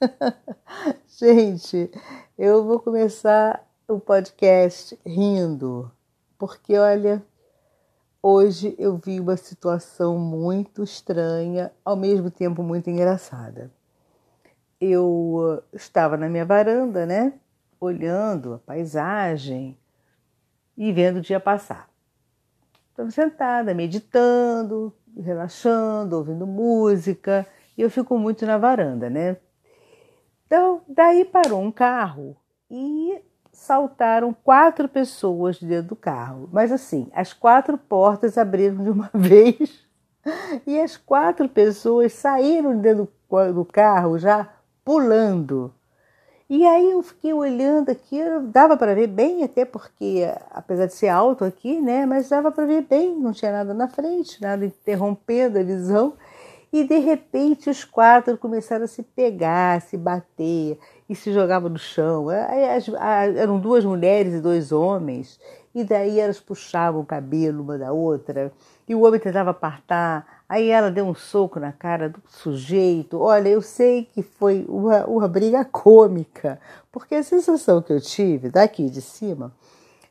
Gente, eu vou começar o podcast rindo, porque olha, hoje eu vi uma situação muito estranha, ao mesmo tempo muito engraçada. Eu estava na minha varanda, né, olhando a paisagem e vendo o dia passar. Estava sentada, meditando, relaxando, ouvindo música, e eu fico muito na varanda, né? Então, daí parou um carro e saltaram quatro pessoas dentro do carro. Mas assim, as quatro portas abriram de uma vez e as quatro pessoas saíram dentro do carro já pulando. E aí eu fiquei olhando aqui, dava para ver bem, até porque, apesar de ser alto aqui, né, mas dava para ver bem, não tinha nada na frente, nada interrompendo a visão. E de repente os quatro começaram a se pegar, a se bater e se jogavam no chão. eram duas mulheres e dois homens, e daí elas puxavam o cabelo uma da outra, e o homem tentava apartar, aí ela deu um soco na cara do sujeito. Olha, eu sei que foi uma, uma briga cômica, porque a sensação que eu tive daqui de cima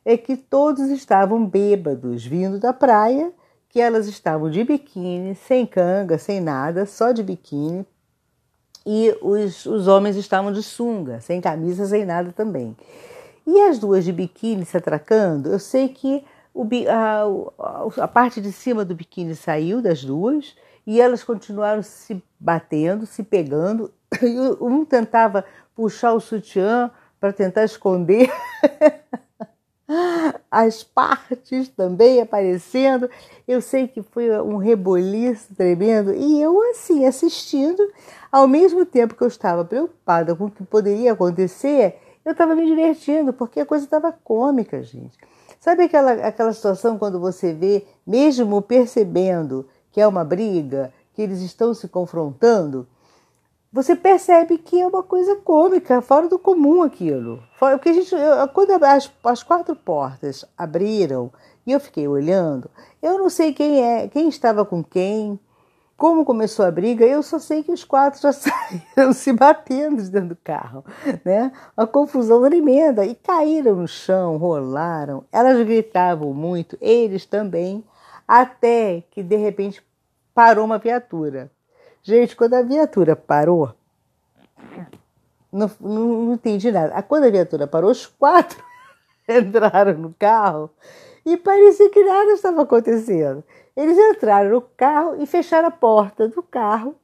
é que todos estavam bêbados vindo da praia que elas estavam de biquíni, sem canga, sem nada, só de biquíni, e os, os homens estavam de sunga, sem camisa, sem nada também. E as duas de biquíni se atracando, eu sei que o, a, a parte de cima do biquíni saiu das duas e elas continuaram se batendo, se pegando. E um tentava puxar o sutiã para tentar esconder as partes também aparecendo. Eu sei que foi um reboliço tremendo e eu assim assistindo, ao mesmo tempo que eu estava preocupada com o que poderia acontecer, eu estava me divertindo porque a coisa estava cômica, gente. Sabe aquela, aquela situação quando você vê, mesmo percebendo que é uma briga, que eles estão se confrontando, você percebe que é uma coisa cômica, fora do comum aquilo. Porque a gente, eu, quando as, as quatro portas abriram e eu fiquei olhando, eu não sei quem é, quem estava com quem, como começou a briga, eu só sei que os quatro já saíram se batendo dentro do carro, né? Uma confusão tremenda e caíram no chão, rolaram. Elas gritavam muito, eles também, até que de repente parou uma viatura. Gente, quando a viatura parou, não, não, não entendi nada. Quando a viatura parou, os quatro entraram no carro e parecia que nada estava acontecendo. Eles entraram no carro e fecharam a porta do carro,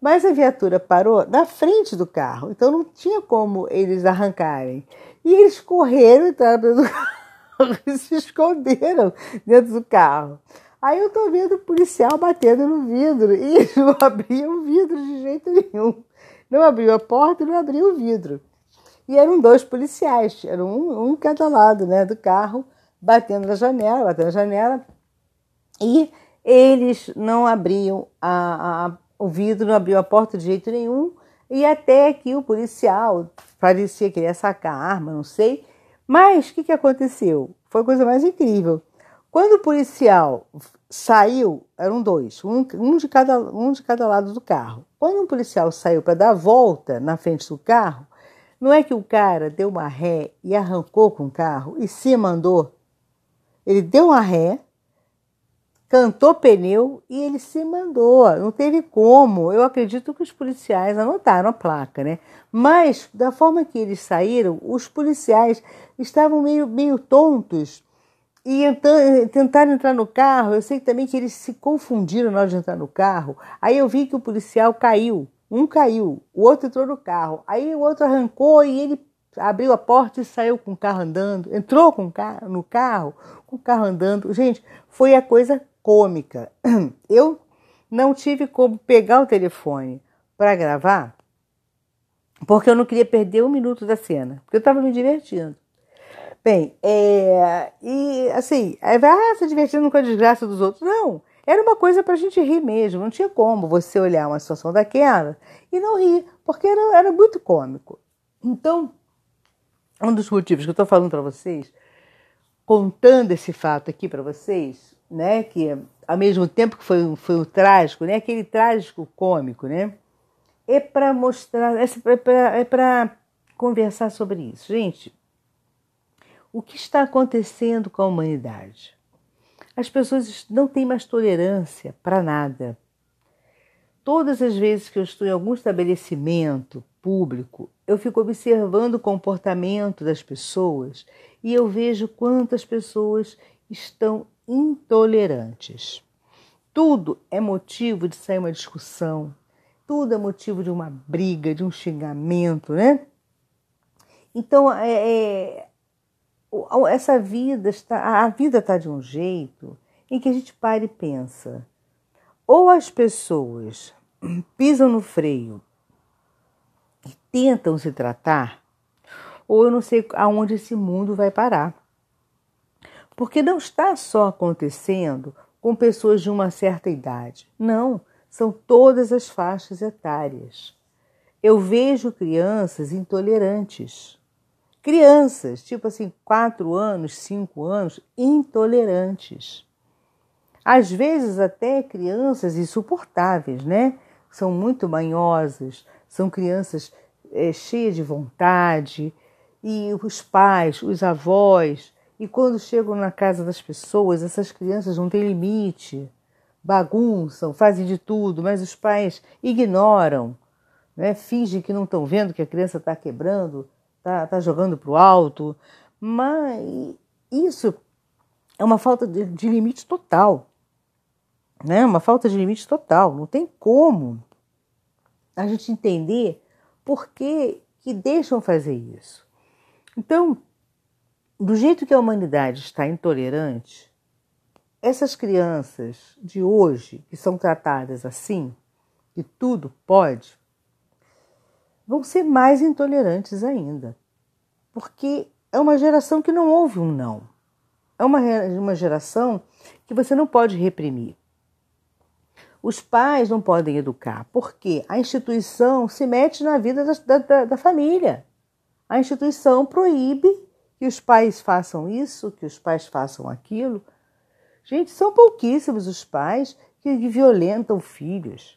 mas a viatura parou na frente do carro, então não tinha como eles arrancarem. E eles correram, entraram dentro do carro se esconderam dentro do carro. Aí eu tô vendo o policial batendo no vidro e não abria o vidro de jeito nenhum. Não abriu a porta não abriu o vidro. E eram dois policiais, eram um, um cada lado né, do carro, batendo na janela, batendo na janela. E eles não abriam a, a, o vidro, não abriam a porta de jeito nenhum. E até que o policial parecia que ia sacar a arma, não sei. Mas o que, que aconteceu? Foi a coisa mais incrível. Quando o policial saiu, eram dois, um, um, de, cada, um de cada lado do carro. Quando o policial saiu para dar a volta na frente do carro, não é que o cara deu uma ré e arrancou com o carro e se mandou. Ele deu uma ré, cantou pneu e ele se mandou. Não teve como. Eu acredito que os policiais anotaram a placa, né? Mas, da forma que eles saíram, os policiais estavam meio, meio tontos e tentaram entrar no carro. Eu sei também que eles se confundiram na hora de entrar no carro. Aí eu vi que o policial caiu. Um caiu, o outro entrou no carro. Aí o outro arrancou e ele abriu a porta e saiu com o carro andando. Entrou com carro, no carro, com o carro andando. Gente, foi a coisa cômica. Eu não tive como pegar o telefone para gravar, porque eu não queria perder um minuto da cena, porque eu estava me divertindo. Bem, é, e assim, vai, ah, se divertindo com a desgraça dos outros. Não, era uma coisa para a gente rir mesmo. Não tinha como você olhar uma situação daquela e não rir, porque era, era muito cômico. Então, um dos motivos que eu estou falando para vocês, contando esse fato aqui para vocês, né, que ao mesmo tempo que foi, foi trágico, né, aquele trágico cômico, né, é para mostrar, é para conversar sobre isso. Gente, o que está acontecendo com a humanidade? As pessoas não têm mais tolerância para nada. Todas as vezes que eu estou em algum estabelecimento público, eu fico observando o comportamento das pessoas e eu vejo quantas pessoas estão intolerantes. Tudo é motivo de sair uma discussão, tudo é motivo de uma briga, de um xingamento, né? Então, é, é, essa vida está, a vida está de um jeito em que a gente para e pensa. Ou as pessoas pisam no freio e tentam se tratar, ou eu não sei aonde esse mundo vai parar. Porque não está só acontecendo com pessoas de uma certa idade. Não, são todas as faixas etárias. Eu vejo crianças intolerantes Crianças, tipo assim, quatro anos, cinco anos, intolerantes. Às vezes até crianças insuportáveis, né? São muito manhosas, são crianças é, cheias de vontade, e os pais, os avós, e quando chegam na casa das pessoas, essas crianças não têm limite, bagunçam, fazem de tudo, mas os pais ignoram, né? fingem que não estão vendo que a criança está quebrando tá, tá jogando para o alto, mas isso é uma falta de, de limite total, né? Uma falta de limite total. Não tem como a gente entender por que, que deixam fazer isso. Então, do jeito que a humanidade está intolerante, essas crianças de hoje que são tratadas assim, que tudo pode, vão ser mais intolerantes ainda. Porque é uma geração que não ouve um não. É uma, uma geração que você não pode reprimir. Os pais não podem educar, porque a instituição se mete na vida da, da, da família. A instituição proíbe que os pais façam isso, que os pais façam aquilo. Gente, são pouquíssimos os pais que violentam filhos.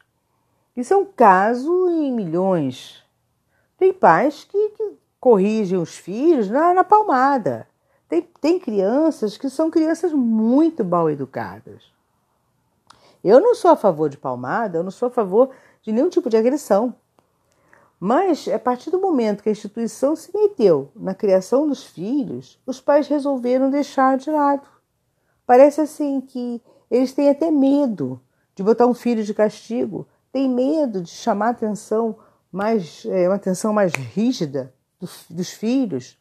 Isso é um caso em milhões. Tem pais que, que corrigem os filhos na, na palmada. Tem, tem crianças que são crianças muito mal educadas. Eu não sou a favor de palmada, eu não sou a favor de nenhum tipo de agressão. Mas, a partir do momento que a instituição se meteu na criação dos filhos, os pais resolveram deixar de lado. Parece assim que eles têm até medo de botar um filho de castigo, têm medo de chamar atenção mais, é, uma atenção mais rígida do, dos filhos,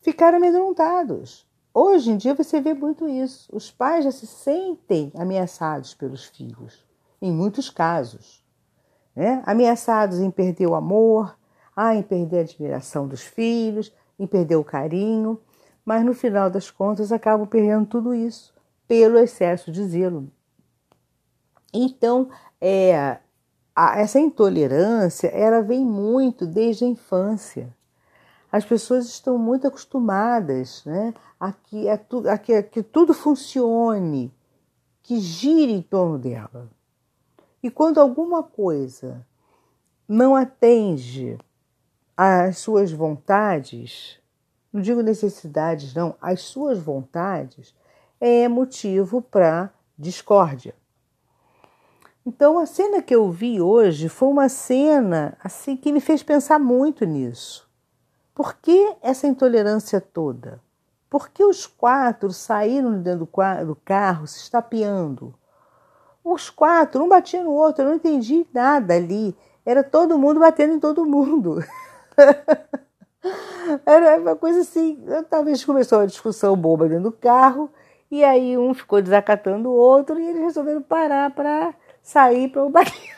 ficaram amedrontados. Hoje em dia você vê muito isso. Os pais já se sentem ameaçados pelos filhos, em muitos casos. Né? Ameaçados em perder o amor, ah, em perder a admiração dos filhos, em perder o carinho, mas no final das contas acabam perdendo tudo isso pelo excesso de zelo. Então, é, essa intolerância ela vem muito desde a infância. As pessoas estão muito acostumadas né, a, que, a, tu, a, que, a que tudo funcione, que gire em torno dela. E quando alguma coisa não atende às suas vontades, não digo necessidades, não, às suas vontades, é motivo para discórdia. Então a cena que eu vi hoje foi uma cena assim que me fez pensar muito nisso. Por que essa intolerância toda? Por que os quatro saíram dentro do carro se estapeando? Os quatro, um batia no outro, eu não entendi nada ali. Era todo mundo batendo em todo mundo. Era uma coisa assim. Talvez começou uma discussão boba dentro do carro, e aí um ficou desacatando o outro, e eles resolveram parar para sair para o bater.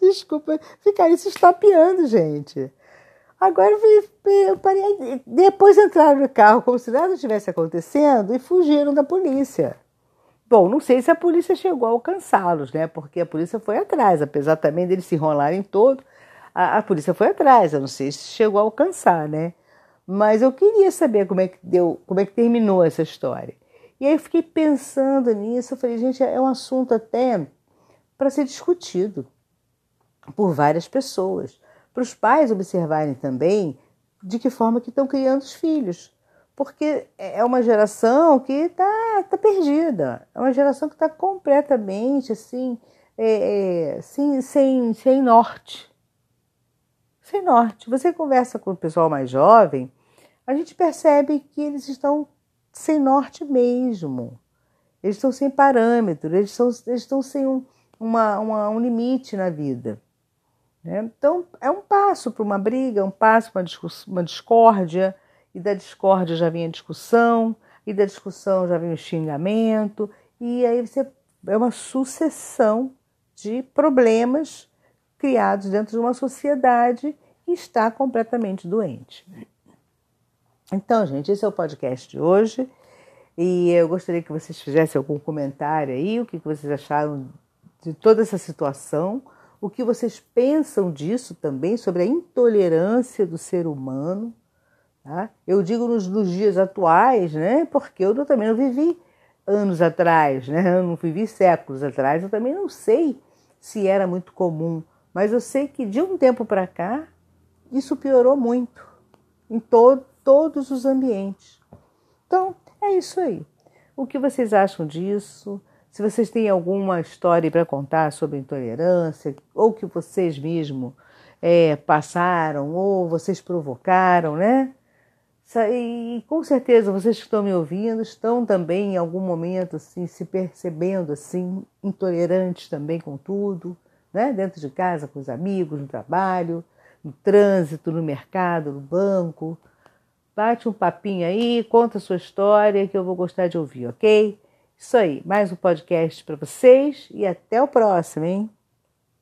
Desculpa, ficaram se estapeando, gente. Agora eu parei. Depois entraram no carro como se nada tivesse acontecendo e fugiram da polícia. Bom, não sei se a polícia chegou a alcançá-los, né? Porque a polícia foi atrás, apesar também deles se enrolarem todo, a, a, polícia foi atrás. Eu não sei se chegou a alcançar, né? Mas eu queria saber como é que deu, como é que terminou essa história. E aí eu fiquei pensando nisso, eu falei, gente, é um assunto até para ser discutido por várias pessoas, para os pais observarem também de que forma que estão criando os filhos, porque é uma geração que está tá perdida, é uma geração que está completamente assim, é, é, sem, sem, sem norte. Sem norte. Você conversa com o pessoal mais jovem, a gente percebe que eles estão sem norte mesmo. Eles estão sem parâmetro, eles estão, eles estão sem um, uma, uma, um limite na vida. Né? Então, é um passo para uma briga, um passo para uma, uma discórdia, e da discórdia já vem a discussão, e da discussão já vem o xingamento, e aí você é uma sucessão de problemas criados dentro de uma sociedade que está completamente doente. Então, gente, esse é o podcast de hoje. E eu gostaria que vocês fizessem algum comentário aí, o que vocês acharam de toda essa situação, o que vocês pensam disso também, sobre a intolerância do ser humano. Tá? Eu digo nos, nos dias atuais, né? Porque eu também não vivi anos atrás, né? Eu não vivi séculos atrás, eu também não sei se era muito comum, mas eu sei que de um tempo para cá isso piorou muito em to todos os ambientes. Então, é isso aí. O que vocês acham disso? Se vocês têm alguma história para contar sobre intolerância, ou que vocês mesmo é, passaram, ou vocês provocaram, né? E com certeza vocês que estão me ouvindo estão também em algum momento assim se percebendo assim intolerantes também com tudo, né? Dentro de casa, com os amigos, no trabalho, no trânsito, no mercado, no banco. Bate um papinho aí, conta a sua história que eu vou gostar de ouvir, ok? Isso aí, mais um podcast para vocês e até o próximo, hein?